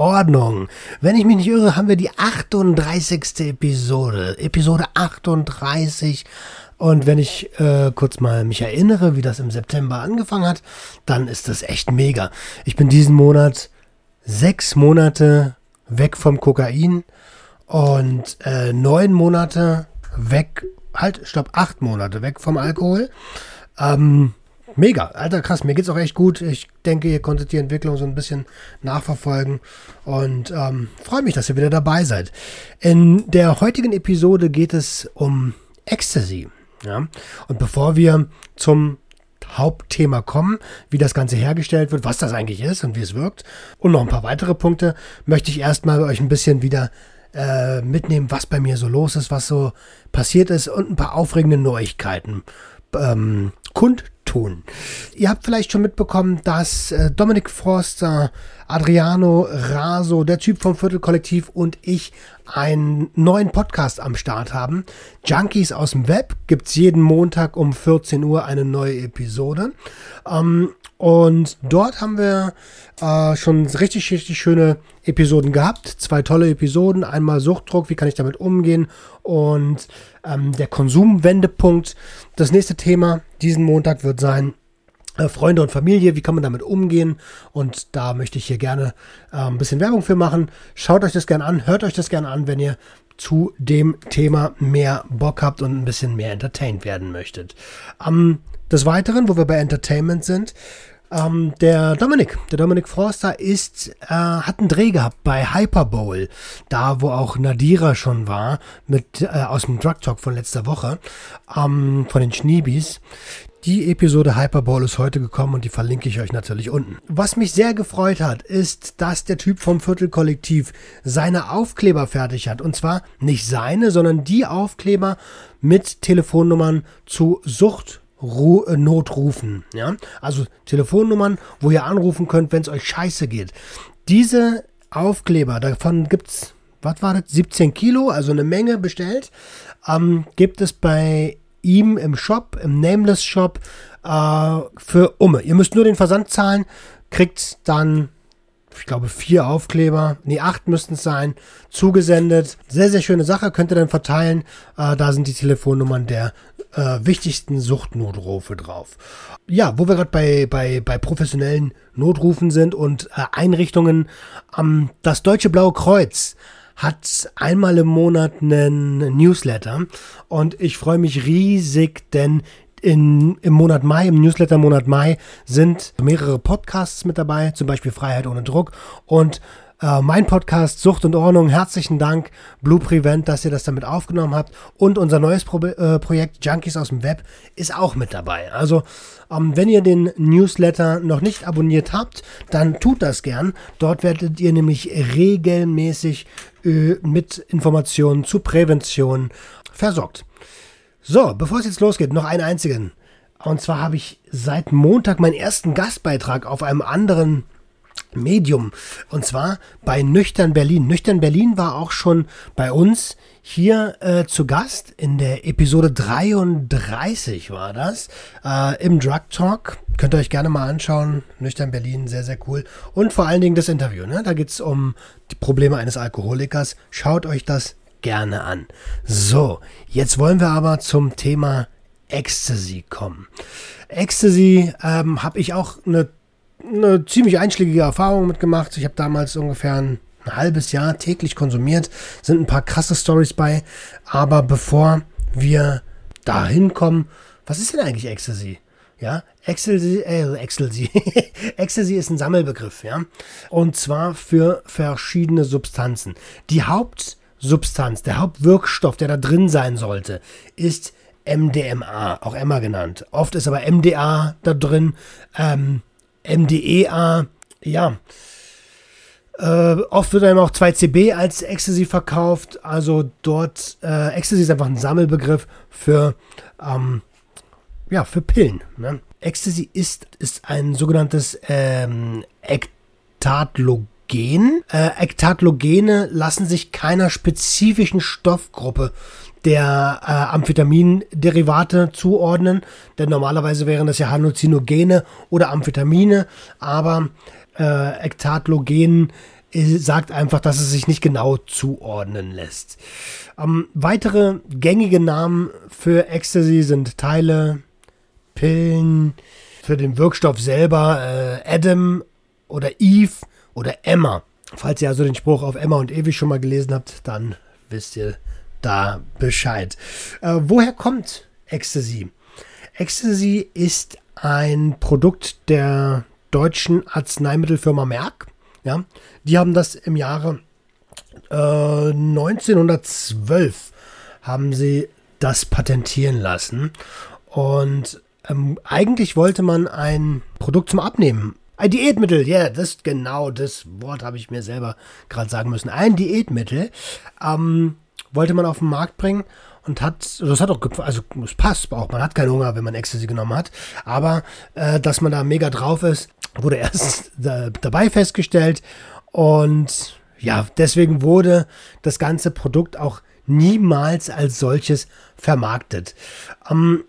Ordnung. Wenn ich mich nicht irre, haben wir die 38. Episode. Episode 38. Und wenn ich äh, kurz mal mich erinnere, wie das im September angefangen hat, dann ist das echt mega. Ich bin diesen Monat sechs Monate weg vom Kokain und äh, neun Monate weg, halt, stopp, acht Monate weg vom Alkohol. Ähm, mega, alter krass, mir geht's auch echt gut. Ich denke, ihr konntet die Entwicklung so ein bisschen nachverfolgen und ähm, freue mich, dass ihr wieder dabei seid. In der heutigen Episode geht es um Ecstasy. Ja? Und bevor wir zum Hauptthema kommen, wie das Ganze hergestellt wird, was das eigentlich ist und wie es wirkt und noch ein paar weitere Punkte, möchte ich erstmal euch ein bisschen wieder äh, mitnehmen, was bei mir so los ist, was so passiert ist und ein paar aufregende Neuigkeiten ähm, kundtun. Ihr habt vielleicht schon mitbekommen, dass äh, Dominik Forster, Adriano Raso, der Typ vom Viertelkollektiv und ich einen neuen Podcast am Start haben. Junkies aus dem Web gibt's jeden Montag um 14 Uhr eine neue Episode. Ähm, und dort haben wir äh, schon richtig, richtig schöne Episoden gehabt. Zwei tolle Episoden. Einmal Suchtdruck, wie kann ich damit umgehen? Und ähm, der Konsumwendepunkt. Das nächste Thema diesen Montag wird sein, Freunde und Familie, wie kann man damit umgehen? Und da möchte ich hier gerne äh, ein bisschen Werbung für machen. Schaut euch das gerne an, hört euch das gerne an, wenn ihr zu dem Thema mehr Bock habt und ein bisschen mehr entertained werden möchtet. Ähm, des Weiteren, wo wir bei Entertainment sind, ähm, der Dominik, der Dominik Forster ist, äh, hat einen Dreh gehabt bei Hyperbowl, da wo auch Nadira schon war, mit äh, aus dem Drug Talk von letzter Woche, ähm, von den Schneebis. Die Episode Hyperbowl ist heute gekommen und die verlinke ich euch natürlich unten. Was mich sehr gefreut hat, ist, dass der Typ vom Viertelkollektiv seine Aufkleber fertig hat. Und zwar nicht seine, sondern die Aufkleber mit Telefonnummern zu Sucht äh, Notrufen. Ja? Also Telefonnummern, wo ihr anrufen könnt, wenn es euch scheiße geht. Diese Aufkleber, davon gibt es, was war das, 17 Kilo, also eine Menge bestellt, ähm, gibt es bei ihm im Shop, im Nameless Shop, äh, für Umme. Ihr müsst nur den Versand zahlen, kriegt dann ich glaube, vier Aufkleber, nee, acht müssten es sein, zugesendet. Sehr, sehr schöne Sache, könnt ihr dann verteilen. Äh, da sind die Telefonnummern der äh, wichtigsten Suchtnotrufe drauf. Ja, wo wir gerade bei, bei, bei professionellen Notrufen sind und äh, Einrichtungen, ähm, das Deutsche Blaue Kreuz hat einmal im Monat einen Newsletter und ich freue mich riesig, denn in, im Monat Mai, im Newsletter Monat Mai, sind mehrere Podcasts mit dabei, zum Beispiel Freiheit ohne Druck und äh, mein Podcast Sucht und Ordnung. Herzlichen Dank, Blue Prevent, dass ihr das damit aufgenommen habt. Und unser neues Pro äh, Projekt Junkies aus dem Web ist auch mit dabei. Also, ähm, wenn ihr den Newsletter noch nicht abonniert habt, dann tut das gern. Dort werdet ihr nämlich regelmäßig äh, mit Informationen zu Prävention versorgt. So, bevor es jetzt losgeht, noch einen einzigen. Und zwar habe ich seit Montag meinen ersten Gastbeitrag auf einem anderen Medium. Und zwar bei Nüchtern Berlin. Nüchtern Berlin war auch schon bei uns hier äh, zu Gast. In der Episode 33 war das. Äh, Im Drug Talk. Könnt ihr euch gerne mal anschauen. Nüchtern Berlin, sehr, sehr cool. Und vor allen Dingen das Interview. Ne? Da geht es um die Probleme eines Alkoholikers. Schaut euch das gerne an. So, jetzt wollen wir aber zum Thema Ecstasy kommen. Ecstasy ähm, habe ich auch eine, eine ziemlich einschlägige Erfahrung mitgemacht. Ich habe damals ungefähr ein, ein halbes Jahr täglich konsumiert. Sind ein paar krasse Stories bei. Aber bevor wir dahin kommen, was ist denn eigentlich Ecstasy? Ja, Ecstasy, äh, Ecstasy. Ecstasy ist ein Sammelbegriff, ja. Und zwar für verschiedene Substanzen. Die Haupt Substanz, der Hauptwirkstoff, der da drin sein sollte, ist MDMA, auch Emma genannt. Oft ist aber MDA da drin, ähm, MDEA, ja. Äh, oft wird einem auch 2CB als Ecstasy verkauft. Also dort, äh, Ecstasy ist einfach ein Sammelbegriff für, ähm, ja, für Pillen. Ne? Ecstasy ist, ist ein sogenanntes ähm, Ektatlogen. Äh, Ektatlogene lassen sich keiner spezifischen Stoffgruppe der äh, Amphetaminderivate zuordnen, denn normalerweise wären das ja Halluzinogene oder Amphetamine, aber äh, Ektatlogen äh, sagt einfach, dass es sich nicht genau zuordnen lässt. Ähm, weitere gängige Namen für Ecstasy sind Teile, Pillen, für den Wirkstoff selber äh, Adam oder Eve oder Emma. Falls ihr also den Spruch auf Emma und Ewig schon mal gelesen habt, dann wisst ihr da Bescheid. Äh, woher kommt Ecstasy? Ecstasy ist ein Produkt der deutschen Arzneimittelfirma Merck. Ja, die haben das im Jahre äh, 1912 haben sie das patentieren lassen. Und ähm, eigentlich wollte man ein Produkt zum Abnehmen. Ein Diätmittel, ja, yeah, das genau das Wort habe ich mir selber gerade sagen müssen. Ein Diätmittel. Ähm, wollte man auf den Markt bringen und hat, das hat auch, also es passt auch, man hat keinen Hunger, wenn man Ecstasy genommen hat, aber äh, dass man da mega drauf ist, wurde erst da, dabei festgestellt und ja, deswegen wurde das ganze Produkt auch niemals als solches vermarktet. Ähm,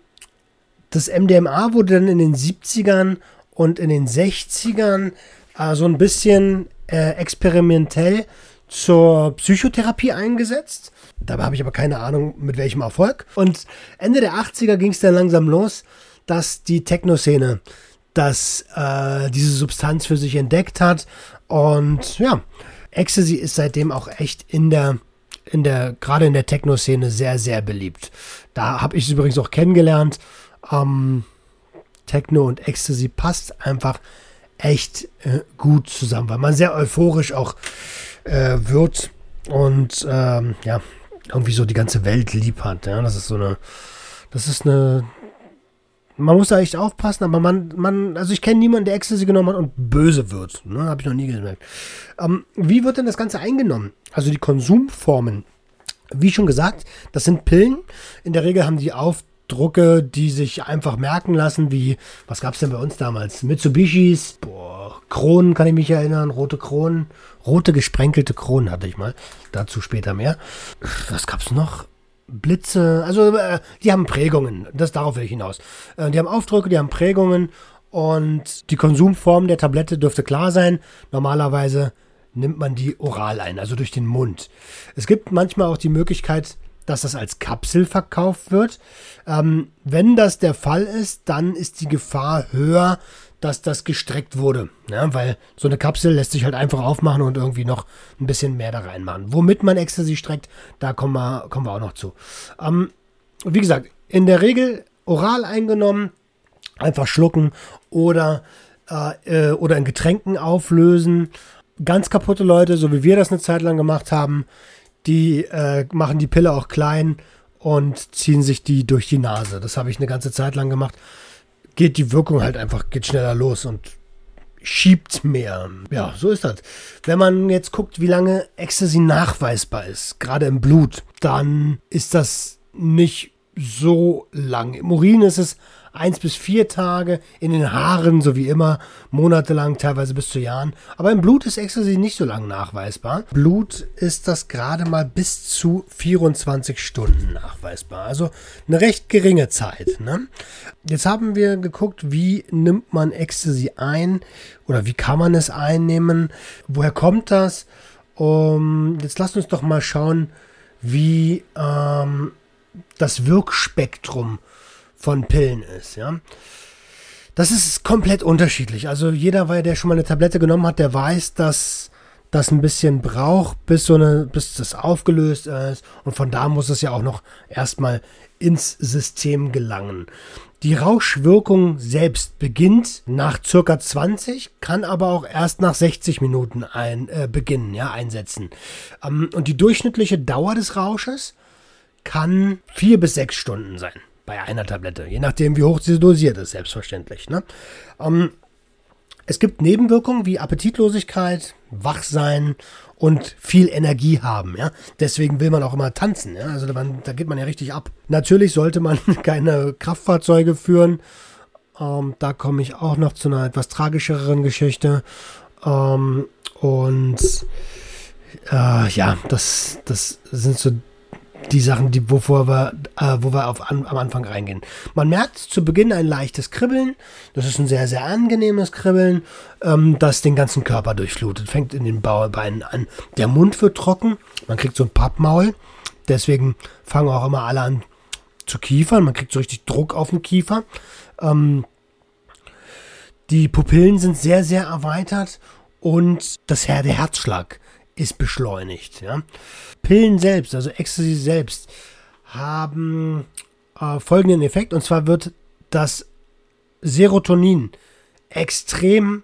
das MDMA wurde dann in den 70ern und in den 60ern äh, so ein bisschen äh, experimentell zur Psychotherapie eingesetzt. Dabei habe ich aber keine Ahnung, mit welchem Erfolg. Und Ende der 80er ging es dann langsam los, dass die Techno-Szene das, äh, diese Substanz für sich entdeckt hat. Und ja, Ecstasy ist seitdem auch echt in der, in der, gerade in der Techno-Szene sehr, sehr beliebt. Da habe ich es übrigens auch kennengelernt. Ähm, Techno und Ecstasy passt einfach echt äh, gut zusammen, weil man sehr euphorisch auch äh, wird und ähm, ja, irgendwie so die ganze Welt lieb hat. Ja? Das ist so eine, das ist eine, man muss da echt aufpassen, aber man, man, also ich kenne niemanden, der Ecstasy genommen hat und böse wird. Ne? Habe ich noch nie gemerkt. Ähm, wie wird denn das Ganze eingenommen? Also die Konsumformen. Wie schon gesagt, das sind Pillen. In der Regel haben die auf Drucke, die sich einfach merken lassen, wie, was gab es denn bei uns damals? Mitsubishis, boah, Kronen kann ich mich erinnern, rote Kronen, rote gesprenkelte Kronen hatte ich mal, dazu später mehr. Was gab es noch? Blitze, also äh, die haben Prägungen, das darauf will ich hinaus. Äh, die haben Aufdrücke, die haben Prägungen und die Konsumform der Tablette dürfte klar sein. Normalerweise nimmt man die oral ein, also durch den Mund. Es gibt manchmal auch die Möglichkeit, dass das als Kapsel verkauft wird. Ähm, wenn das der Fall ist, dann ist die Gefahr höher, dass das gestreckt wurde. Ja, weil so eine Kapsel lässt sich halt einfach aufmachen und irgendwie noch ein bisschen mehr da reinmachen. Womit man Ecstasy streckt, da kommen wir, kommen wir auch noch zu. Ähm, wie gesagt, in der Regel oral eingenommen, einfach schlucken oder, äh, äh oder in Getränken auflösen. Ganz kaputte Leute, so wie wir das eine Zeit lang gemacht haben, die äh, machen die Pille auch klein und ziehen sich die durch die Nase. Das habe ich eine ganze Zeit lang gemacht. Geht die Wirkung halt einfach, geht schneller los und schiebt mehr. Ja, so ist das. Wenn man jetzt guckt, wie lange Ecstasy nachweisbar ist, gerade im Blut, dann ist das nicht so lang. Im Urin ist es eins bis vier Tage, in den Haaren, so wie immer, monatelang, teilweise bis zu Jahren. Aber im Blut ist Ecstasy nicht so lang nachweisbar. Blut ist das gerade mal bis zu 24 Stunden nachweisbar. Also eine recht geringe Zeit. Ne? Jetzt haben wir geguckt, wie nimmt man Ecstasy ein oder wie kann man es einnehmen? Woher kommt das? Um, jetzt lasst uns doch mal schauen, wie ähm, das Wirkspektrum von Pillen ist, ja. Das ist komplett unterschiedlich. Also jeder, der schon mal eine Tablette genommen hat, der weiß, dass das ein bisschen braucht, bis so eine, bis das aufgelöst ist. Und von da muss es ja auch noch erstmal ins System gelangen. Die Rauschwirkung selbst beginnt nach circa 20, kann aber auch erst nach 60 Minuten ein, äh, beginnen, ja, einsetzen. Ähm, und die durchschnittliche Dauer des Rausches kann vier bis sechs Stunden sein bei einer Tablette, je nachdem, wie hoch sie dosiert ist, selbstverständlich. Ne? Ähm, Es gibt Nebenwirkungen wie Appetitlosigkeit, Wachsein und viel Energie haben. Ja? Deswegen will man auch immer tanzen. Ja? Also da, da geht man ja richtig ab. Natürlich sollte man keine Kraftfahrzeuge führen. Ähm, da komme ich auch noch zu einer etwas tragischeren Geschichte. Ähm, und äh, ja, das, das sind so die Sachen, die, wovor wir, äh, wo wir auf, an, am Anfang reingehen. Man merkt zu Beginn ein leichtes Kribbeln. Das ist ein sehr, sehr angenehmes Kribbeln, ähm, das den ganzen Körper durchflutet. Fängt in den Bauerbeinen an. Der Mund wird trocken. Man kriegt so ein Pappmaul. Deswegen fangen auch immer alle an zu kiefern. Man kriegt so richtig Druck auf den Kiefer. Ähm, die Pupillen sind sehr, sehr erweitert und das Her der Herzschlag ist beschleunigt. Ja. Pillen selbst, also Ecstasy selbst, haben äh, folgenden Effekt und zwar wird das Serotonin extrem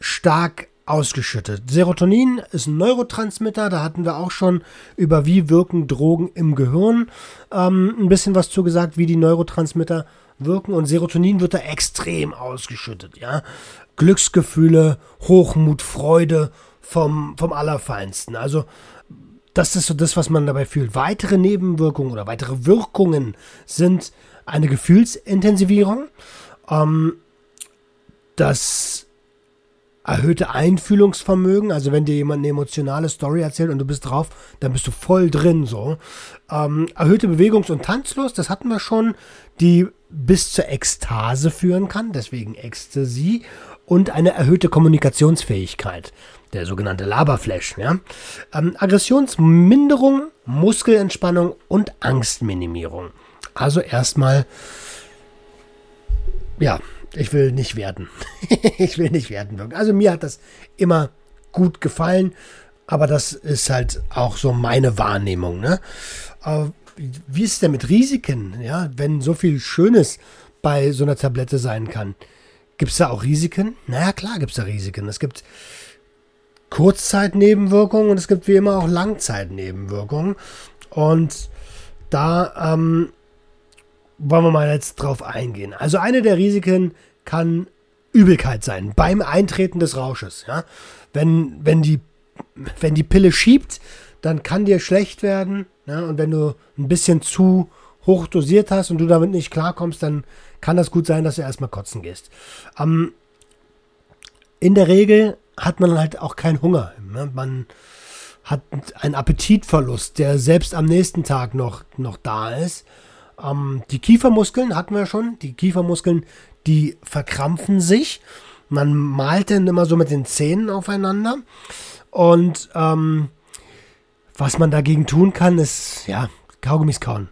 stark ausgeschüttet. Serotonin ist ein Neurotransmitter, da hatten wir auch schon über wie wirken Drogen im Gehirn ähm, ein bisschen was zugesagt, wie die Neurotransmitter wirken und Serotonin wird da extrem ausgeschüttet, ja. Glücksgefühle, Hochmut, Freude vom, vom Allerfeinsten. Also das ist so das, was man dabei fühlt. Weitere Nebenwirkungen oder weitere Wirkungen sind eine Gefühlsintensivierung, ähm, das erhöhte Einfühlungsvermögen, also wenn dir jemand eine emotionale Story erzählt und du bist drauf, dann bist du voll drin so. Ähm, erhöhte Bewegungs- und Tanzlust, das hatten wir schon, die bis zur Ekstase führen kann, deswegen Ecstasy und eine erhöhte Kommunikationsfähigkeit der sogenannte Laberflash. Ja? Ähm, Aggressionsminderung, Muskelentspannung und Angstminimierung. Also erstmal, ja, ich will nicht werden. ich will nicht werden. Also mir hat das immer gut gefallen, aber das ist halt auch so meine Wahrnehmung. Ne? Aber wie ist es denn mit Risiken, ja, wenn so viel Schönes bei so einer Tablette sein kann? Gibt es da auch Risiken? Naja, klar gibt es da Risiken. Es gibt Kurzzeitnebenwirkungen und es gibt wie immer auch Langzeitnebenwirkungen. Und da ähm, wollen wir mal jetzt drauf eingehen. Also eine der Risiken kann Übelkeit sein beim Eintreten des Rausches. Ja? Wenn, wenn, die, wenn die Pille schiebt, dann kann dir schlecht werden. Ja? Und wenn du ein bisschen zu hoch dosiert hast und du damit nicht klarkommst, dann kann das gut sein, dass du erstmal kotzen gehst. Ähm, in der Regel hat man halt auch keinen Hunger. Ne? Man hat einen Appetitverlust, der selbst am nächsten Tag noch, noch da ist. Ähm, die Kiefermuskeln hatten wir schon. Die Kiefermuskeln, die verkrampfen sich. Man malt dann immer so mit den Zähnen aufeinander. Und ähm, was man dagegen tun kann, ist, ja, Kaugummis kauen.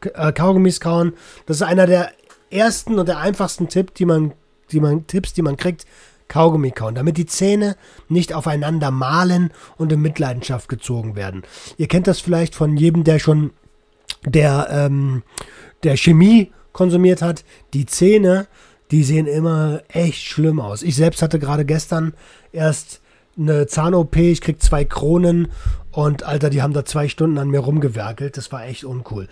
Äh, Kaugummis kauen, das ist einer der ersten und der einfachsten Tipp, die man, die man, Tipps, die man kriegt, Kaugummi kauen, damit die Zähne nicht aufeinander malen und in Mitleidenschaft gezogen werden. Ihr kennt das vielleicht von jedem, der schon der, ähm, der Chemie konsumiert hat. Die Zähne, die sehen immer echt schlimm aus. Ich selbst hatte gerade gestern erst eine Zahn-OP, ich krieg zwei Kronen und Alter, die haben da zwei Stunden an mir rumgewerkelt. Das war echt uncool.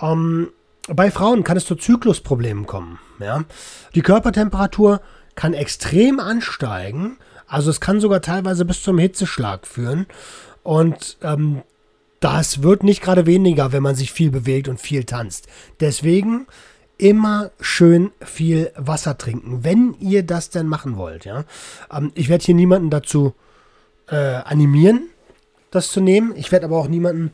Ähm, bei Frauen kann es zu Zyklusproblemen kommen. Ja? Die Körpertemperatur kann extrem ansteigen. Also es kann sogar teilweise bis zum Hitzeschlag führen. Und ähm, das wird nicht gerade weniger, wenn man sich viel bewegt und viel tanzt. Deswegen immer schön viel Wasser trinken, wenn ihr das denn machen wollt. Ja? Ähm, ich werde hier niemanden dazu äh, animieren, das zu nehmen. Ich werde aber auch niemanden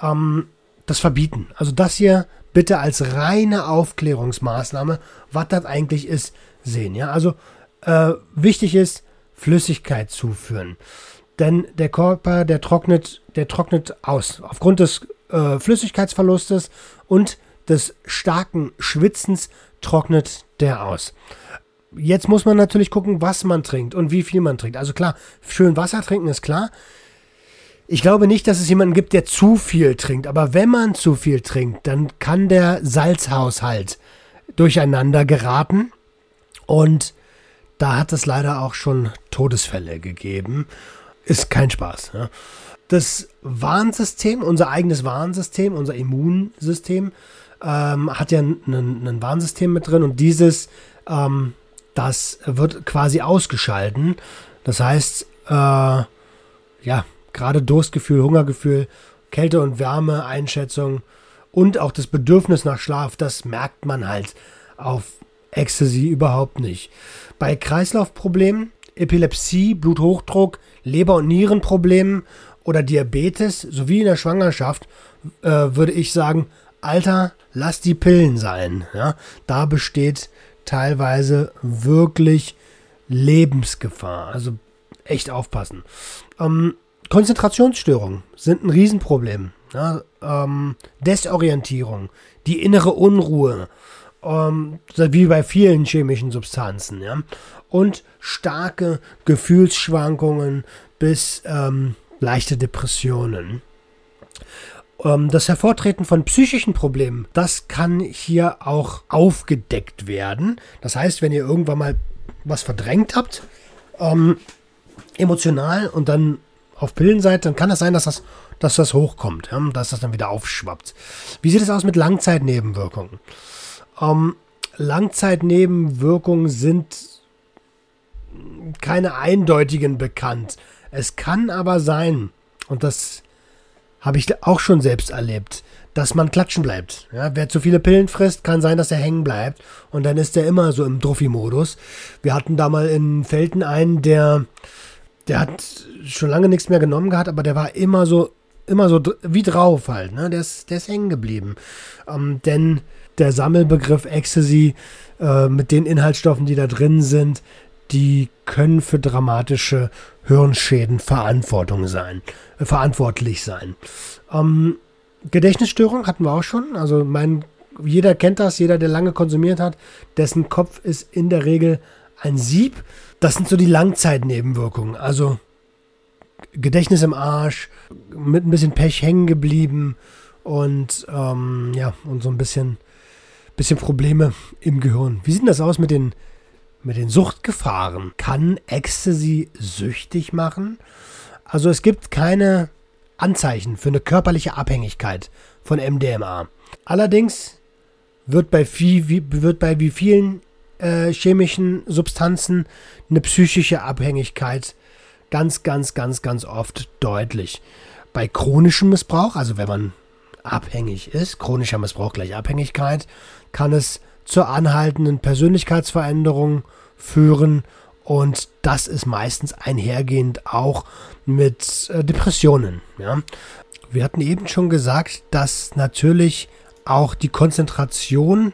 ähm, das verbieten. Also das hier bitte als reine Aufklärungsmaßnahme, was das eigentlich ist, sehen. Ja, also äh, wichtig ist Flüssigkeit zuführen, denn der Körper, der trocknet, der trocknet aus aufgrund des äh, Flüssigkeitsverlustes und des starken Schwitzens trocknet der aus. Jetzt muss man natürlich gucken, was man trinkt und wie viel man trinkt. Also klar, schön Wasser trinken ist klar. Ich glaube nicht, dass es jemanden gibt, der zu viel trinkt. Aber wenn man zu viel trinkt, dann kann der Salzhaushalt durcheinander geraten. Und da hat es leider auch schon Todesfälle gegeben. Ist kein Spaß. Ja. Das Warnsystem, unser eigenes Warnsystem, unser Immunsystem, ähm, hat ja ein, ein Warnsystem mit drin und dieses ähm, das wird quasi ausgeschalten. Das heißt, äh, ja, gerade Durstgefühl, Hungergefühl, Kälte- und Wärmeeinschätzung und auch das Bedürfnis nach Schlaf, das merkt man halt auf Ecstasy überhaupt nicht. Bei Kreislaufproblemen, Epilepsie, Bluthochdruck, Leber- und Nierenproblemen oder Diabetes sowie in der Schwangerschaft äh, würde ich sagen, Alter, lass die Pillen sein. Ja? Da besteht teilweise wirklich Lebensgefahr. Also echt aufpassen. Ähm, Konzentrationsstörungen sind ein Riesenproblem. Ja? Ähm, Desorientierung, die innere Unruhe, ähm, wie bei vielen chemischen Substanzen. Ja? Und starke Gefühlsschwankungen bis ähm, leichte Depressionen. Ähm, das Hervortreten von psychischen Problemen, das kann hier auch aufgedeckt werden. Das heißt, wenn ihr irgendwann mal was verdrängt habt, ähm, emotional und dann auf Pillen seid, dann kann das sein, dass das, dass das hochkommt, ja, dass das dann wieder aufschwappt. Wie sieht es aus mit Langzeitnebenwirkungen? Ähm, Langzeitnebenwirkungen sind keine eindeutigen bekannt. Es kann aber sein, und das habe ich auch schon selbst erlebt, dass man klatschen bleibt. Ja, wer zu viele Pillen frisst, kann sein, dass er hängen bleibt. Und dann ist er immer so im Druffi-Modus. Wir hatten da mal in Felten einen, der, der hat schon lange nichts mehr genommen gehabt, aber der war immer so, immer so wie drauf halt. Ne? Der, ist, der ist hängen geblieben. Ähm, denn der Sammelbegriff Ecstasy äh, mit den Inhaltsstoffen, die da drin sind, die können für dramatische Hirnschäden Verantwortung sein, äh, verantwortlich sein. Ähm, Gedächtnisstörung hatten wir auch schon. Also mein, jeder kennt das, jeder, der lange konsumiert hat, dessen Kopf ist in der Regel ein Sieb. Das sind so die Langzeitnebenwirkungen. Also Gedächtnis im Arsch, mit ein bisschen Pech hängen geblieben und ähm, ja, und so ein bisschen, bisschen Probleme im Gehirn. Wie sieht das aus mit den mit den Suchtgefahren. Kann Ecstasy süchtig machen? Also es gibt keine Anzeichen für eine körperliche Abhängigkeit von MDMA. Allerdings wird bei, viel, wie, wird bei wie vielen äh, chemischen Substanzen eine psychische Abhängigkeit ganz, ganz, ganz, ganz oft deutlich. Bei chronischem Missbrauch, also wenn man abhängig ist, chronischer Missbrauch gleich Abhängigkeit, kann es zur anhaltenden Persönlichkeitsveränderung führen und das ist meistens einhergehend auch mit äh, Depressionen. Ja. Wir hatten eben schon gesagt, dass natürlich auch die Konzentration,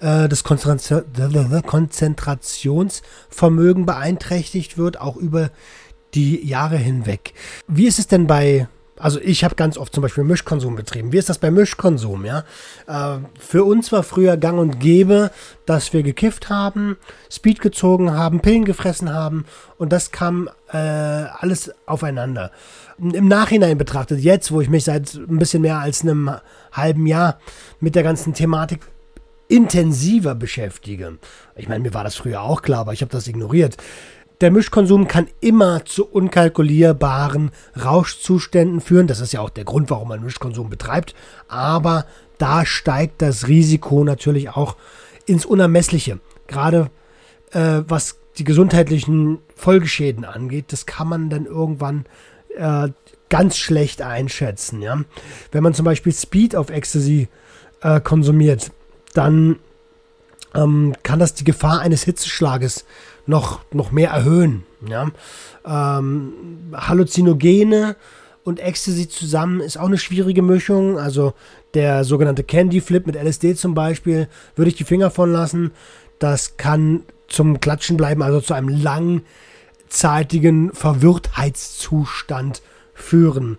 äh, das Konzentrationsvermögen beeinträchtigt wird, auch über die Jahre hinweg. Wie ist es denn bei also ich habe ganz oft zum Beispiel Mischkonsum betrieben. Wie ist das bei Mischkonsum? Ja, äh, für uns war früher Gang und Gäbe, dass wir gekifft haben, Speed gezogen haben, Pillen gefressen haben und das kam äh, alles aufeinander. Im Nachhinein betrachtet, jetzt, wo ich mich seit ein bisschen mehr als einem halben Jahr mit der ganzen Thematik intensiver beschäftige. Ich meine, mir war das früher auch klar, aber ich habe das ignoriert der Mischkonsum kann immer zu unkalkulierbaren Rauschzuständen führen. Das ist ja auch der Grund, warum man Mischkonsum betreibt. Aber da steigt das Risiko natürlich auch ins Unermessliche. Gerade äh, was die gesundheitlichen Folgeschäden angeht, das kann man dann irgendwann äh, ganz schlecht einschätzen. Ja? Wenn man zum Beispiel Speed auf Ecstasy äh, konsumiert, dann ähm, kann das die Gefahr eines Hitzeschlages noch, noch mehr erhöhen. Ja? Ähm, Halluzinogene und Ecstasy zusammen ist auch eine schwierige Mischung. Also der sogenannte Candy Flip mit LSD zum Beispiel, würde ich die Finger von lassen. Das kann zum Klatschen bleiben, also zu einem langzeitigen Verwirrtheitszustand führen.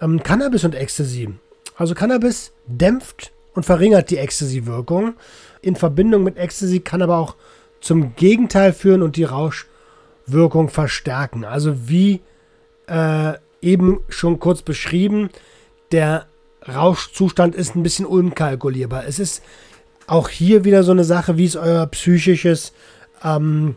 Ähm, Cannabis und Ecstasy. Also Cannabis dämpft und verringert die Ecstasy-Wirkung. In Verbindung mit Ecstasy kann aber auch zum Gegenteil führen und die Rauschwirkung verstärken. Also wie äh, eben schon kurz beschrieben, der Rauschzustand ist ein bisschen unkalkulierbar. Es ist auch hier wieder so eine Sache, wie ist euer psychisches ähm,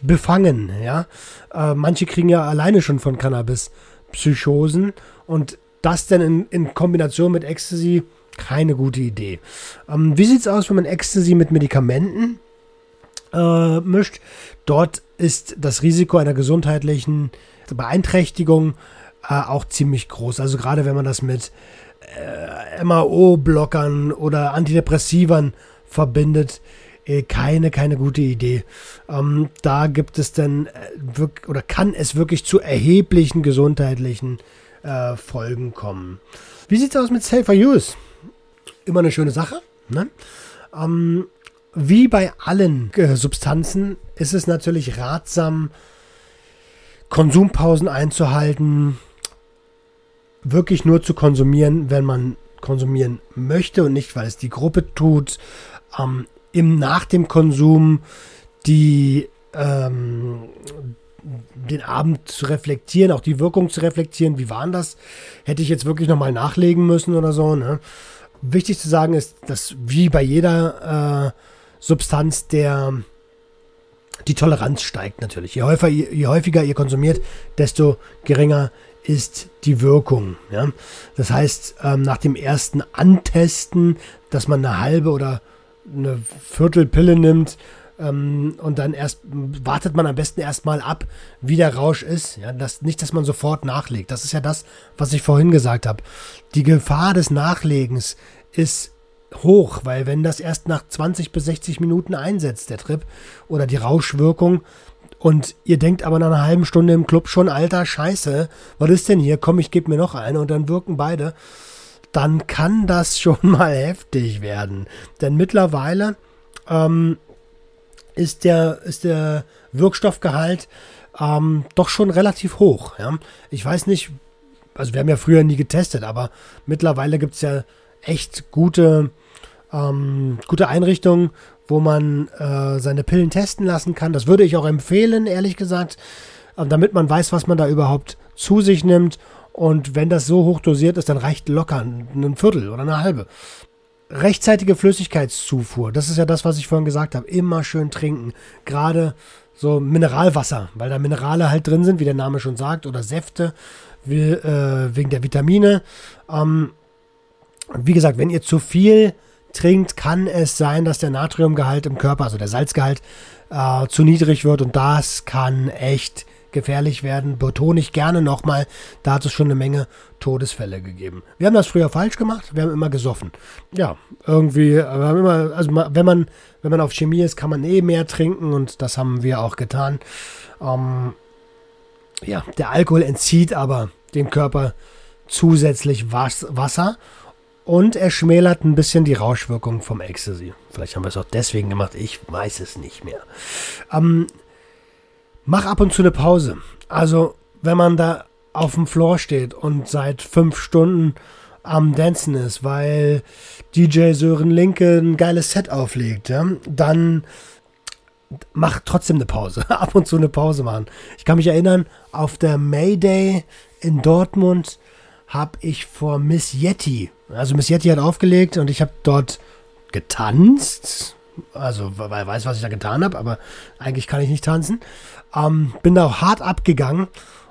Befangen. Ja? Äh, manche kriegen ja alleine schon von Cannabis Psychosen und das dann in, in Kombination mit Ecstasy keine gute Idee. Ähm, wie sieht es aus, wenn man Ecstasy mit Medikamenten äh, mischt. Dort ist das Risiko einer gesundheitlichen Beeinträchtigung äh, auch ziemlich groß. Also gerade wenn man das mit äh, MAO-Blockern oder Antidepressivern verbindet, äh, keine, keine gute Idee. Ähm, da gibt es dann äh, oder kann es wirklich zu erheblichen gesundheitlichen äh, Folgen kommen. Wie sieht es aus mit Safer Use? Immer eine schöne Sache. Ne? Ähm, wie bei allen äh, Substanzen ist es natürlich ratsam, Konsumpausen einzuhalten, wirklich nur zu konsumieren, wenn man konsumieren möchte und nicht, weil es die Gruppe tut. Ähm, im, nach dem Konsum die ähm, den Abend zu reflektieren, auch die Wirkung zu reflektieren. Wie war das? Hätte ich jetzt wirklich nochmal nachlegen müssen oder so. Ne? Wichtig zu sagen ist, dass wie bei jeder äh, Substanz der die Toleranz steigt natürlich. Je häufiger, je häufiger ihr konsumiert, desto geringer ist die Wirkung. Ja? Das heißt, ähm, nach dem ersten Antesten, dass man eine halbe oder eine Viertelpille nimmt ähm, und dann erst wartet man am besten erstmal ab, wie der Rausch ist. Ja? Das, nicht, dass man sofort nachlegt. Das ist ja das, was ich vorhin gesagt habe. Die Gefahr des Nachlegens ist hoch, weil wenn das erst nach 20 bis 60 Minuten einsetzt, der Trip oder die Rauschwirkung, und ihr denkt aber nach einer halben Stunde im Club schon, alter Scheiße, was ist denn hier? Komm, ich gebe mir noch eine und dann wirken beide. Dann kann das schon mal heftig werden. Denn mittlerweile ähm, ist, der, ist der Wirkstoffgehalt ähm, doch schon relativ hoch. Ja? Ich weiß nicht, also wir haben ja früher nie getestet, aber mittlerweile gibt es ja echt gute, ähm, gute Einrichtungen, wo man äh, seine Pillen testen lassen kann. Das würde ich auch empfehlen, ehrlich gesagt, äh, damit man weiß, was man da überhaupt zu sich nimmt. Und wenn das so hoch dosiert ist, dann reicht locker ein Viertel oder eine halbe. Rechtzeitige Flüssigkeitszufuhr, das ist ja das, was ich vorhin gesagt habe. Immer schön trinken. Gerade so Mineralwasser, weil da Minerale halt drin sind, wie der Name schon sagt, oder Säfte äh, wegen der Vitamine. Ähm, wie gesagt, wenn ihr zu viel trinkt, kann es sein, dass der Natriumgehalt im Körper, also der Salzgehalt, äh, zu niedrig wird und das kann echt gefährlich werden. Betone ich gerne nochmal, da hat es schon eine Menge Todesfälle gegeben. Wir haben das früher falsch gemacht, wir haben immer gesoffen. Ja, irgendwie, wir haben immer, also wenn man, wenn man auf Chemie ist, kann man eh mehr trinken und das haben wir auch getan. Ähm, ja, der Alkohol entzieht aber dem Körper zusätzlich Wasser und er schmälert ein bisschen die Rauschwirkung vom Ecstasy. Vielleicht haben wir es auch deswegen gemacht, ich weiß es nicht mehr. Ähm, mach ab und zu eine Pause. Also, wenn man da auf dem Floor steht und seit fünf Stunden am Dancen ist, weil DJ Sören Linke ein geiles Set auflegt, ja, dann mach trotzdem eine Pause. ab und zu eine Pause machen. Ich kann mich erinnern, auf der Mayday in Dortmund habe ich vor Miss Yeti, also Miss Yeti hat aufgelegt und ich habe dort getanzt. Also, weil er weiß, was ich da getan habe, aber eigentlich kann ich nicht tanzen. Ähm, bin da auch hart abgegangen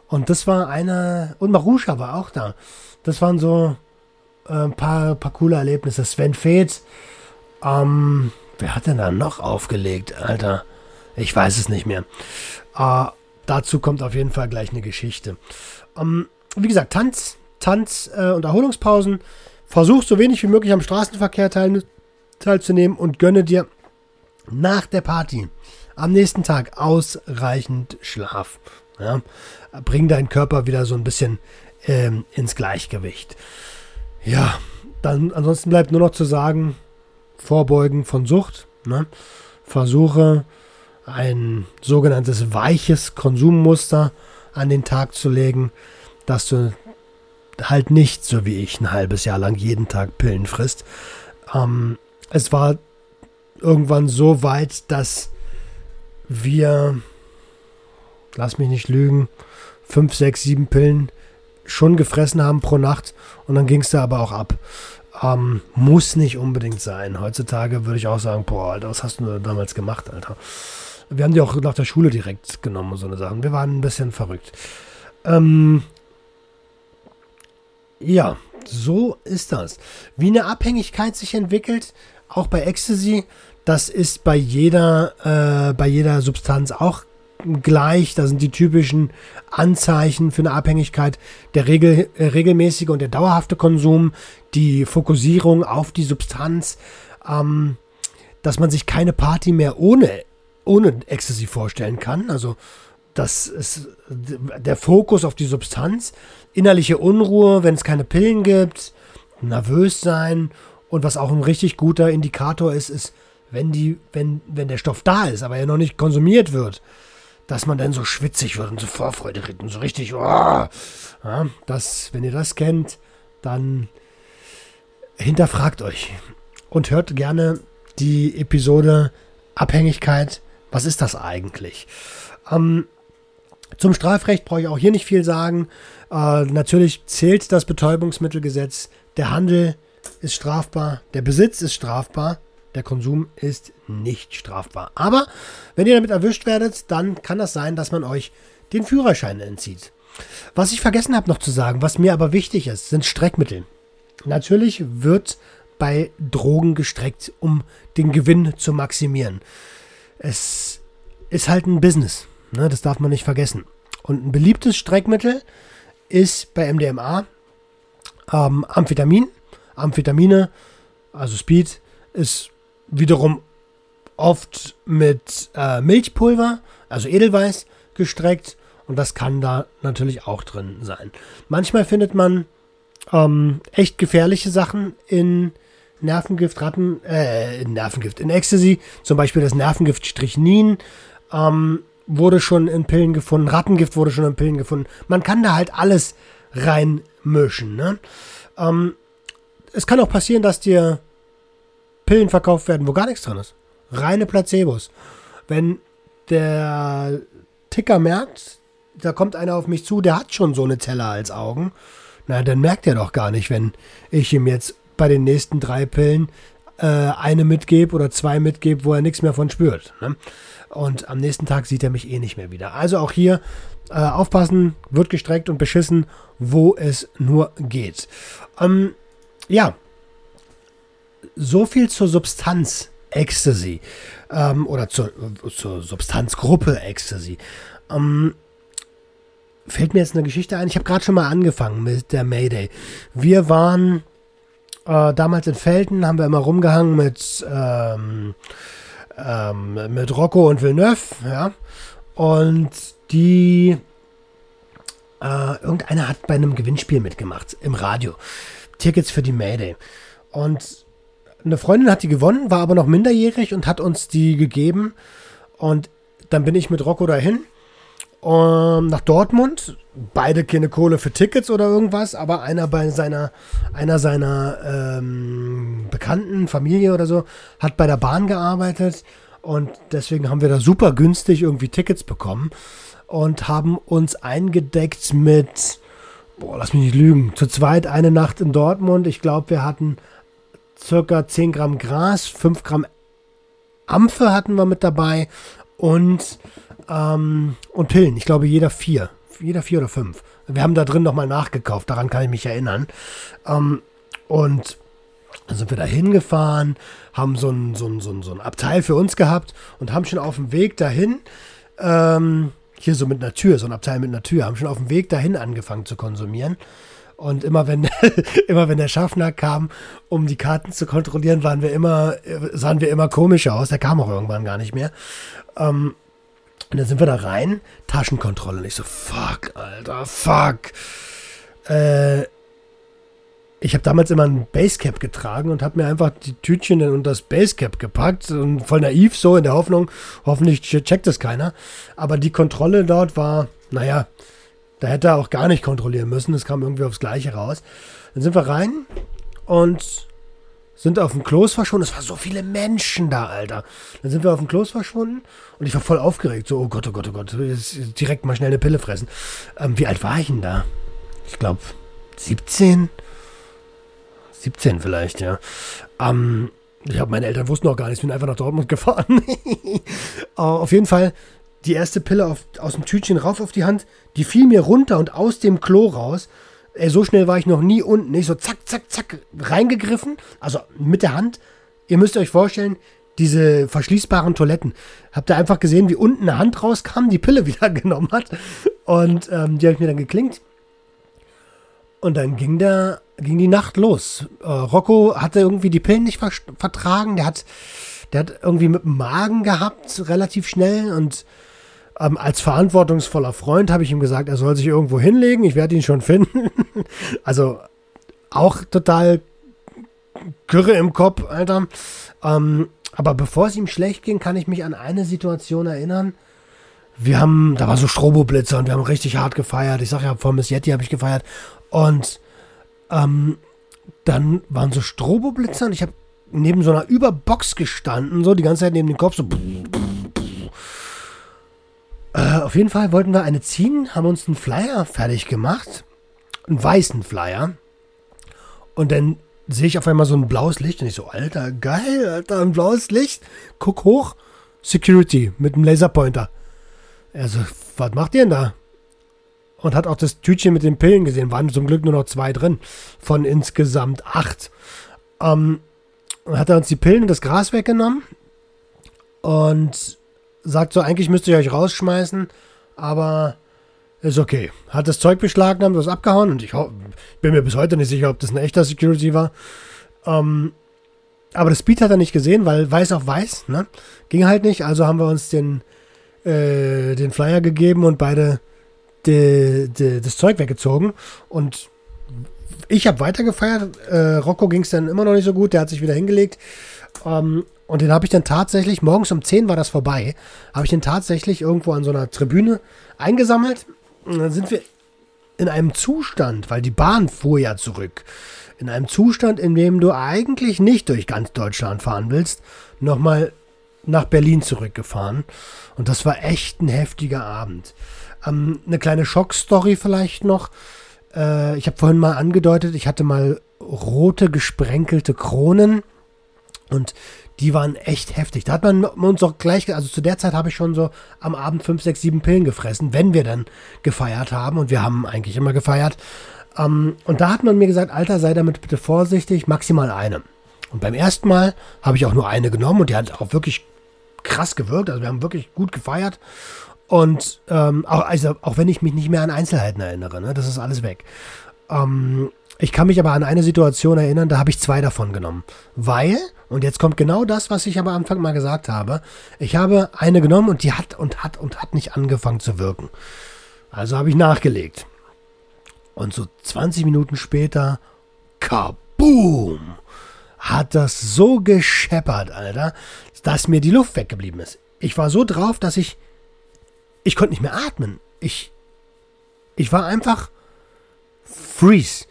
und das war eine, und Marusha war auch da. Das waren so äh, ein paar, paar coole Erlebnisse. Sven Feth, ähm, wer hat denn da noch aufgelegt, Alter? Ich weiß es nicht mehr. Äh, dazu kommt auf jeden Fall gleich eine Geschichte. Ähm, wie gesagt, Tanz, Tanz- äh, und Erholungspausen. Versuch so wenig wie möglich am Straßenverkehr teil, teilzunehmen und gönne dir nach der Party am nächsten Tag ausreichend Schlaf. Ja? Bring deinen Körper wieder so ein bisschen ähm, ins Gleichgewicht. Ja, dann ansonsten bleibt nur noch zu sagen, Vorbeugen von Sucht. Ne? Versuche ein sogenanntes weiches Konsummuster an den Tag zu legen, dass du halt nicht so wie ich ein halbes Jahr lang jeden Tag Pillen frisst. Ähm, es war irgendwann so weit, dass wir, lass mich nicht lügen, fünf, sechs, sieben Pillen schon gefressen haben pro Nacht und dann ging es da aber auch ab. Ähm, muss nicht unbedingt sein. Heutzutage würde ich auch sagen, boah, Alter, was hast du damals gemacht, Alter? Wir haben die auch nach der Schule direkt genommen und so eine Sachen. Wir waren ein bisschen verrückt. Ähm, ja, so ist das. Wie eine Abhängigkeit sich entwickelt, auch bei Ecstasy, Das ist bei jeder, äh, bei jeder Substanz auch gleich. Da sind die typischen Anzeichen für eine Abhängigkeit der Regel, äh, regelmäßige und der dauerhafte Konsum, die Fokussierung auf die Substanz, ähm, dass man sich keine Party mehr ohne, ohne Ecstasy vorstellen kann. Also das ist der Fokus auf die Substanz, innerliche Unruhe, wenn es keine Pillen gibt, nervös sein und was auch ein richtig guter Indikator ist, ist, wenn die, wenn, wenn der Stoff da ist, aber er noch nicht konsumiert wird, dass man dann so schwitzig wird und so Vorfreude kriegt und so richtig, oh, ja, das, wenn ihr das kennt, dann hinterfragt euch und hört gerne die Episode Abhängigkeit. Was ist das eigentlich? Ähm, zum Strafrecht brauche ich auch hier nicht viel sagen. Äh, natürlich zählt das Betäubungsmittelgesetz. Der Handel ist strafbar, der Besitz ist strafbar, der Konsum ist nicht strafbar. Aber wenn ihr damit erwischt werdet, dann kann das sein, dass man euch den Führerschein entzieht. Was ich vergessen habe noch zu sagen, was mir aber wichtig ist, sind Streckmittel. Natürlich wird bei Drogen gestreckt, um den Gewinn zu maximieren. Es ist halt ein Business, ne? das darf man nicht vergessen. Und ein beliebtes Streckmittel ist bei MDMA ähm, Amphetamin. Amphetamine, also Speed, ist wiederum oft mit äh, Milchpulver, also Edelweiß, gestreckt. Und das kann da natürlich auch drin sein. Manchmal findet man ähm, echt gefährliche Sachen in Nervengift, Ratten, äh, in Nervengift, in Ecstasy. Zum Beispiel das Nervengift Strichnin ähm, wurde schon in Pillen gefunden. Rattengift wurde schon in Pillen gefunden. Man kann da halt alles reinmischen. Ne? Ähm, es kann auch passieren, dass dir Pillen verkauft werden, wo gar nichts drin ist. Reine Placebos. Wenn der Ticker merkt, da kommt einer auf mich zu, der hat schon so eine Zelle als Augen, na, dann merkt er doch gar nicht, wenn ich ihm jetzt bei den nächsten drei Pillen äh, eine mitgebe oder zwei mitgebe, wo er nichts mehr von spürt. Ne? Und am nächsten Tag sieht er mich eh nicht mehr wieder. Also auch hier äh, aufpassen, wird gestreckt und beschissen, wo es nur geht. Ähm, ja, so viel zur Substanz Ecstasy ähm, oder zur, zur Substanzgruppe Ecstasy. Ähm, fällt mir jetzt eine Geschichte ein. Ich habe gerade schon mal angefangen mit der Mayday. Wir waren äh, damals in Felten, haben wir immer rumgehangen mit, ähm, ähm, mit Rocco und Villeneuve, ja. Und die, äh, irgendeiner hat bei einem Gewinnspiel mitgemacht im Radio. Tickets für die Mayday. Und eine Freundin hat die gewonnen, war aber noch minderjährig und hat uns die gegeben. Und dann bin ich mit Rocco dahin um, ähm, nach Dortmund. Beide keine Kohle für Tickets oder irgendwas, aber einer bei seiner, einer seiner ähm, Bekannten, Familie oder so, hat bei der Bahn gearbeitet und deswegen haben wir da super günstig irgendwie Tickets bekommen und haben uns eingedeckt mit, boah, lass mich nicht lügen, zu zweit eine Nacht in Dortmund. Ich glaube, wir hatten circa 10 Gramm Gras, 5 Gramm Ampfe hatten wir mit dabei und, ähm, und Pillen. Ich glaube, jeder vier. Jeder vier oder fünf. Wir haben da drin nochmal nachgekauft, daran kann ich mich erinnern. Ähm, und dann sind wir da hingefahren, haben so ein, so, ein, so, ein, so ein Abteil für uns gehabt und haben schon auf dem Weg dahin, ähm, hier so mit einer Tür, so ein Abteil mit einer Tür, haben schon auf dem Weg dahin angefangen zu konsumieren. Und immer wenn, immer wenn der Schaffner kam, um die Karten zu kontrollieren, waren wir immer, sahen wir immer komischer aus. Der kam auch irgendwann gar nicht mehr. Ähm, und dann sind wir da rein, Taschenkontrolle. Und ich so, fuck, Alter, fuck. Äh, ich habe damals immer ein Basecap getragen und habe mir einfach die Tütchen und das Basecap gepackt und voll naiv so in der Hoffnung, hoffentlich checkt es keiner. Aber die Kontrolle dort war, naja, da hätte er auch gar nicht kontrollieren müssen. Es kam irgendwie aufs Gleiche raus. Dann sind wir rein und sind auf dem Klos verschwunden. Es waren so viele Menschen da, Alter. Dann sind wir auf dem Klos verschwunden und ich war voll aufgeregt. So, oh Gott, oh Gott, oh Gott. Jetzt direkt mal schnell eine Pille fressen. Ähm, wie alt war ich denn da? Ich glaube 17. 17 vielleicht, ja. Ähm, ich habe meine Eltern wussten noch gar nichts, bin einfach nach Dortmund gefahren. auf jeden Fall die erste Pille auf, aus dem Tütchen rauf auf die Hand, die fiel mir runter und aus dem Klo raus. Ey, so schnell war ich noch nie unten. Ich so zack, zack, zack, reingegriffen, also mit der Hand. Ihr müsst euch vorstellen, diese verschließbaren Toiletten. Habt ihr einfach gesehen, wie unten eine Hand rauskam, die Pille wieder genommen hat. Und ähm, die habe ich mir dann geklingt. Und dann ging der, ging die Nacht los. Äh, Rocco hatte irgendwie die Pillen nicht ver vertragen. Der hat, der hat irgendwie mit dem Magen gehabt, relativ schnell. Und ähm, als verantwortungsvoller Freund habe ich ihm gesagt, er soll sich irgendwo hinlegen. Ich werde ihn schon finden. also auch total Kürre im Kopf, Alter. Ähm, aber bevor es ihm schlecht ging, kann ich mich an eine Situation erinnern. Wir haben, da war so Stroboblitzer und wir haben richtig hart gefeiert. Ich sag ja, vor Miss Yeti habe ich gefeiert. Und ähm, dann waren so Stroboblitzer und ich habe neben so einer Überbox gestanden, so die ganze Zeit neben dem Kopf, so. Äh, auf jeden Fall wollten wir eine ziehen, haben uns einen Flyer fertig gemacht. Einen weißen Flyer. Und dann sehe ich auf einmal so ein blaues Licht und ich so, Alter, geil, Alter, ein blaues Licht. Guck hoch, Security mit einem Laserpointer. Er so, was macht ihr denn da? Und hat auch das Tütchen mit den Pillen gesehen. Waren zum Glück nur noch zwei drin. Von insgesamt acht. Ähm, hat er uns die Pillen und das Gras weggenommen. Und sagt so, eigentlich müsst ihr euch rausschmeißen. Aber ist okay. Hat das Zeug beschlagnahmt, was abgehauen und ich bin mir bis heute nicht sicher, ob das ein echter Security war. Ähm, aber das Speed hat er nicht gesehen, weil weiß auf weiß, ne? Ging halt nicht, also haben wir uns den, äh, den Flyer gegeben und beide de, de, das Zeug weggezogen. Und ich habe weitergefeiert. Äh, Rocco ging es dann immer noch nicht so gut, der hat sich wieder hingelegt. Ähm, und den habe ich dann tatsächlich, morgens um 10 war das vorbei, habe ich den tatsächlich irgendwo an so einer Tribüne eingesammelt und dann sind wir in einem Zustand, weil die Bahn fuhr ja zurück, in einem Zustand, in dem du eigentlich nicht durch ganz Deutschland fahren willst, nochmal nach Berlin zurückgefahren. Und das war echt ein heftiger Abend. Ähm, eine kleine Schockstory vielleicht noch. Äh, ich habe vorhin mal angedeutet, ich hatte mal rote gesprenkelte Kronen. Und die waren echt heftig. Da hat man uns auch gleich, also zu der Zeit habe ich schon so am Abend fünf, sechs, sieben Pillen gefressen, wenn wir dann gefeiert haben. Und wir haben eigentlich immer gefeiert. Ähm, und da hat man mir gesagt, Alter, sei damit bitte vorsichtig, maximal eine. Und beim ersten Mal habe ich auch nur eine genommen und die hat auch wirklich krass gewirkt. Also wir haben wirklich gut gefeiert. Und ähm, auch, also, auch wenn ich mich nicht mehr an Einzelheiten erinnere, ne, das ist alles weg. Ähm, ich kann mich aber an eine Situation erinnern, da habe ich zwei davon genommen. Weil, und jetzt kommt genau das, was ich am Anfang mal gesagt habe, ich habe eine genommen und die hat und hat und hat nicht angefangen zu wirken. Also habe ich nachgelegt. Und so 20 Minuten später, kaboom, hat das so gescheppert, Alter, dass mir die Luft weggeblieben ist. Ich war so drauf, dass ich, ich konnte nicht mehr atmen. Ich, ich war einfach freeze.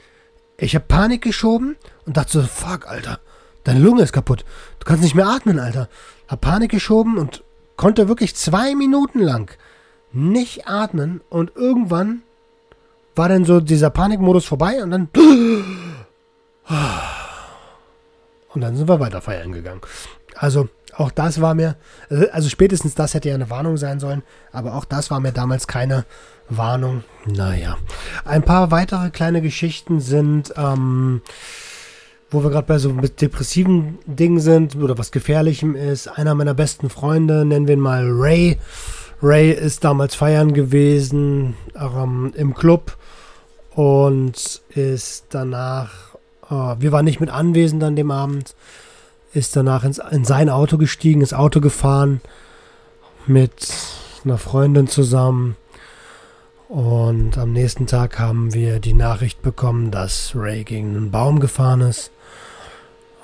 Ich habe Panik geschoben und dachte so, fuck, Alter, deine Lunge ist kaputt. Du kannst nicht mehr atmen, Alter. Hab Panik geschoben und konnte wirklich zwei Minuten lang nicht atmen und irgendwann war dann so dieser Panikmodus vorbei und dann und dann sind wir weiter feiern gegangen. Also auch das war mir, also spätestens das hätte ja eine Warnung sein sollen, aber auch das war mir damals keine Warnung. Naja. Ein paar weitere kleine Geschichten sind, ähm, wo wir gerade bei so depressiven Dingen sind oder was Gefährlichem ist. Einer meiner besten Freunde, nennen wir ihn mal Ray. Ray ist damals feiern gewesen ähm, im Club und ist danach, äh, wir waren nicht mit anwesend an dem Abend, ist danach ins, in sein Auto gestiegen, ins Auto gefahren mit einer Freundin zusammen und am nächsten Tag haben wir die Nachricht bekommen, dass Ray gegen einen Baum gefahren ist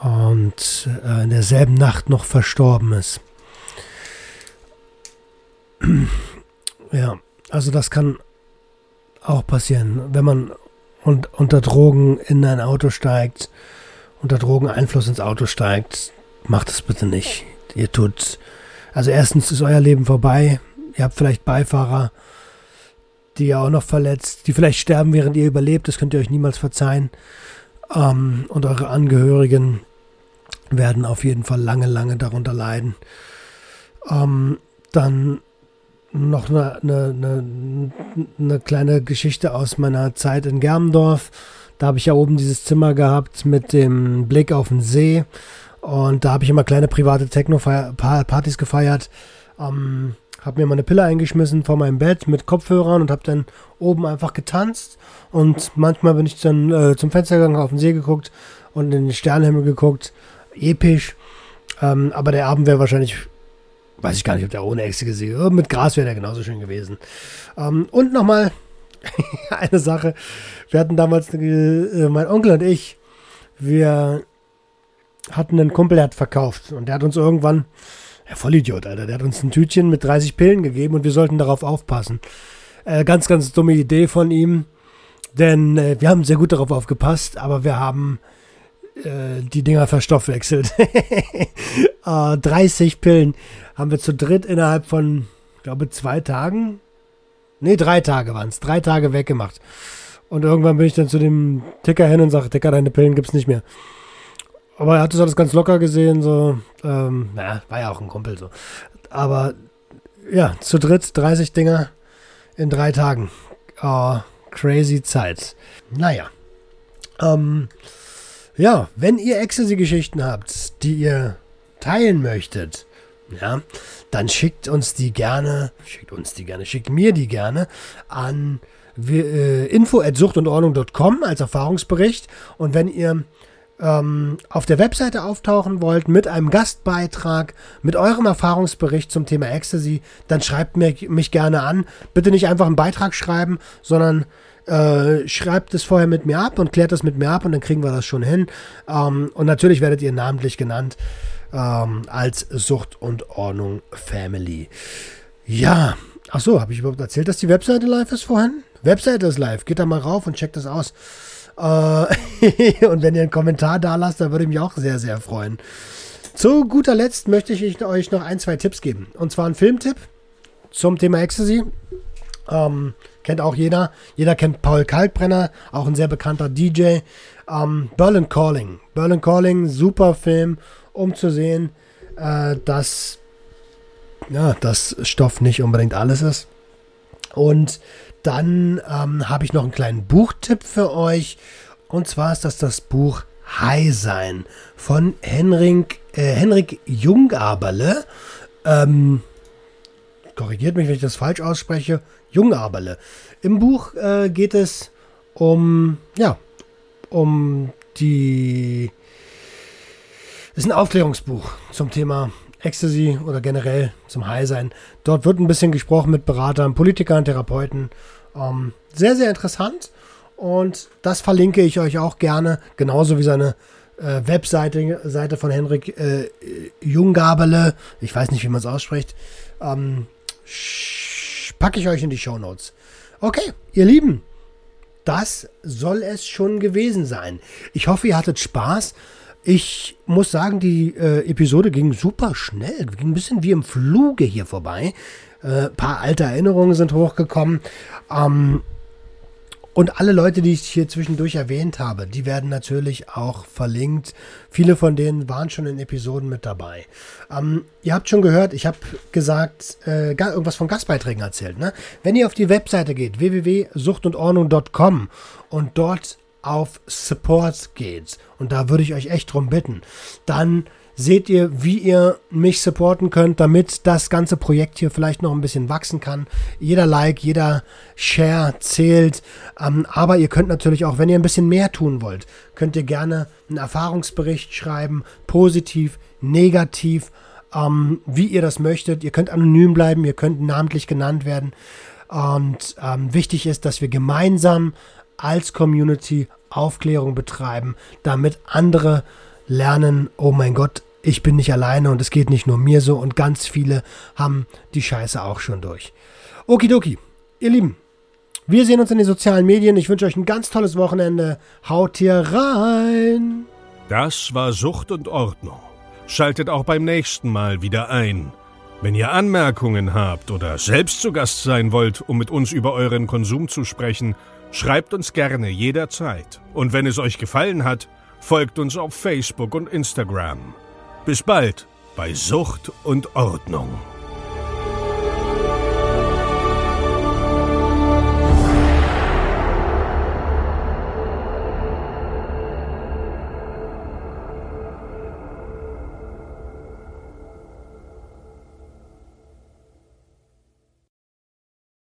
und äh, in derselben Nacht noch verstorben ist. ja, also das kann auch passieren, wenn man und, unter Drogen in ein Auto steigt, unter Drogeneinfluss ins Auto steigt, macht es bitte nicht. Ihr tut, also erstens ist euer Leben vorbei, ihr habt vielleicht Beifahrer, die ihr auch noch verletzt, die vielleicht sterben, während ihr überlebt. Das könnt ihr euch niemals verzeihen. Ähm, und eure Angehörigen werden auf jeden Fall lange, lange darunter leiden. Ähm, dann noch eine, eine, eine, eine, kleine Geschichte aus meiner Zeit in Germendorf. Da habe ich ja oben dieses Zimmer gehabt mit dem Blick auf den See. Und da habe ich immer kleine private Techno-Partys gefeiert. Ähm, habe mir mal eine Pille eingeschmissen vor meinem Bett mit Kopfhörern und habe dann oben einfach getanzt. Und manchmal bin ich dann äh, zum Fenster gegangen, auf den See geguckt und in den Sternenhimmel geguckt. Episch. Ähm, aber der Abend wäre wahrscheinlich, weiß ich gar nicht, ob der ohne Echse gesehen wäre. Mit Gras wäre der genauso schön gewesen. Ähm, und nochmal eine Sache. Wir hatten damals, äh, mein Onkel und ich, wir hatten einen Kumpel, der hat verkauft. Und der hat uns irgendwann, ja, Vollidiot, Alter, der hat uns ein Tütchen mit 30 Pillen gegeben und wir sollten darauf aufpassen. Äh, ganz, ganz dumme Idee von ihm. Denn äh, wir haben sehr gut darauf aufgepasst, aber wir haben äh, die Dinger verstoffwechselt. äh, 30 Pillen haben wir zu dritt innerhalb von, glaube zwei Tagen. Nee, drei Tage waren es. Drei Tage weggemacht. Und irgendwann bin ich dann zu dem Ticker hin und sage, Ticker, deine Pillen gibt's nicht mehr. Aber er hat das alles ganz locker gesehen, so. Ähm, naja, war ja auch ein Kumpel so. Aber ja, zu dritt 30 Dinger in drei Tagen. Oh, crazy Zeit. Naja. Ähm, ja, wenn ihr Ecstasy-Geschichten habt, die ihr teilen möchtet, ja, dann schickt uns die gerne, schickt uns die gerne, schickt mir die gerne an äh, info at suchtundordnung.com als Erfahrungsbericht. Und wenn ihr ähm, auf der Webseite auftauchen wollt mit einem Gastbeitrag, mit eurem Erfahrungsbericht zum Thema Ecstasy, dann schreibt mich, mich gerne an. Bitte nicht einfach einen Beitrag schreiben, sondern äh, schreibt es vorher mit mir ab und klärt das mit mir ab und dann kriegen wir das schon hin. Ähm, und natürlich werdet ihr namentlich genannt ähm, als Sucht und Ordnung Family. Ja, ach so, habe ich überhaupt erzählt, dass die Webseite live ist vorhin? Webseite ist live, geht da mal rauf und checkt das aus. Äh, und wenn ihr einen Kommentar da lasst, dann würde ich mich auch sehr, sehr freuen. Zu guter Letzt möchte ich euch noch ein, zwei Tipps geben. Und zwar ein Filmtipp zum Thema Ecstasy. Ähm, kennt auch jeder. Jeder kennt Paul Kalkbrenner, auch ein sehr bekannter DJ. Ähm, Berlin Calling. Berlin Calling, super Film, um zu sehen, äh, dass, ja, dass Stoff nicht unbedingt alles ist. Und dann ähm, habe ich noch einen kleinen Buchtipp für euch. Und zwar ist das das Buch High Sein von Henrik, äh, Henrik Jungaberle. Ähm, korrigiert mich, wenn ich das falsch ausspreche. Jungaberle. Im Buch äh, geht es um, ja, um die. Es ist ein Aufklärungsbuch zum Thema Ecstasy oder generell zum High-Sein. Dort wird ein bisschen gesprochen mit Beratern, Politikern, Therapeuten. Ähm, sehr, sehr interessant. Und das verlinke ich euch auch gerne, genauso wie seine äh, Webseite Seite von Henrik äh, Jungabele. Ich weiß nicht, wie man es ausspricht. Ähm, packe ich euch in die Show Notes. Okay, ihr Lieben, das soll es schon gewesen sein. Ich hoffe, ihr hattet Spaß. Ich muss sagen, die äh, Episode ging super schnell, ging ein bisschen wie im Fluge hier vorbei. Ein äh, paar alte Erinnerungen sind hochgekommen. Ähm, und alle Leute, die ich hier zwischendurch erwähnt habe, die werden natürlich auch verlinkt. Viele von denen waren schon in Episoden mit dabei. Ähm, ihr habt schon gehört, ich habe gesagt, äh, irgendwas von Gastbeiträgen erzählt. Ne? Wenn ihr auf die Webseite geht, www.suchtundordnung.com und dort auf Support geht, und da würde ich euch echt drum bitten, dann seht ihr, wie ihr mich supporten könnt, damit das ganze Projekt hier vielleicht noch ein bisschen wachsen kann. Jeder Like, jeder Share zählt. Ähm, aber ihr könnt natürlich auch, wenn ihr ein bisschen mehr tun wollt, könnt ihr gerne einen Erfahrungsbericht schreiben, positiv, negativ, ähm, wie ihr das möchtet. Ihr könnt anonym bleiben, ihr könnt namentlich genannt werden. Und ähm, wichtig ist, dass wir gemeinsam als Community Aufklärung betreiben, damit andere lernen, oh mein Gott, ich bin nicht alleine und es geht nicht nur mir so und ganz viele haben die Scheiße auch schon durch. Okidoki, ihr Lieben, wir sehen uns in den sozialen Medien. Ich wünsche euch ein ganz tolles Wochenende. Haut hier rein! Das war Sucht und Ordnung. Schaltet auch beim nächsten Mal wieder ein. Wenn ihr Anmerkungen habt oder selbst zu Gast sein wollt, um mit uns über euren Konsum zu sprechen, schreibt uns gerne jederzeit. Und wenn es euch gefallen hat, folgt uns auf Facebook und Instagram. Bis bald bei Sucht und Ordnung.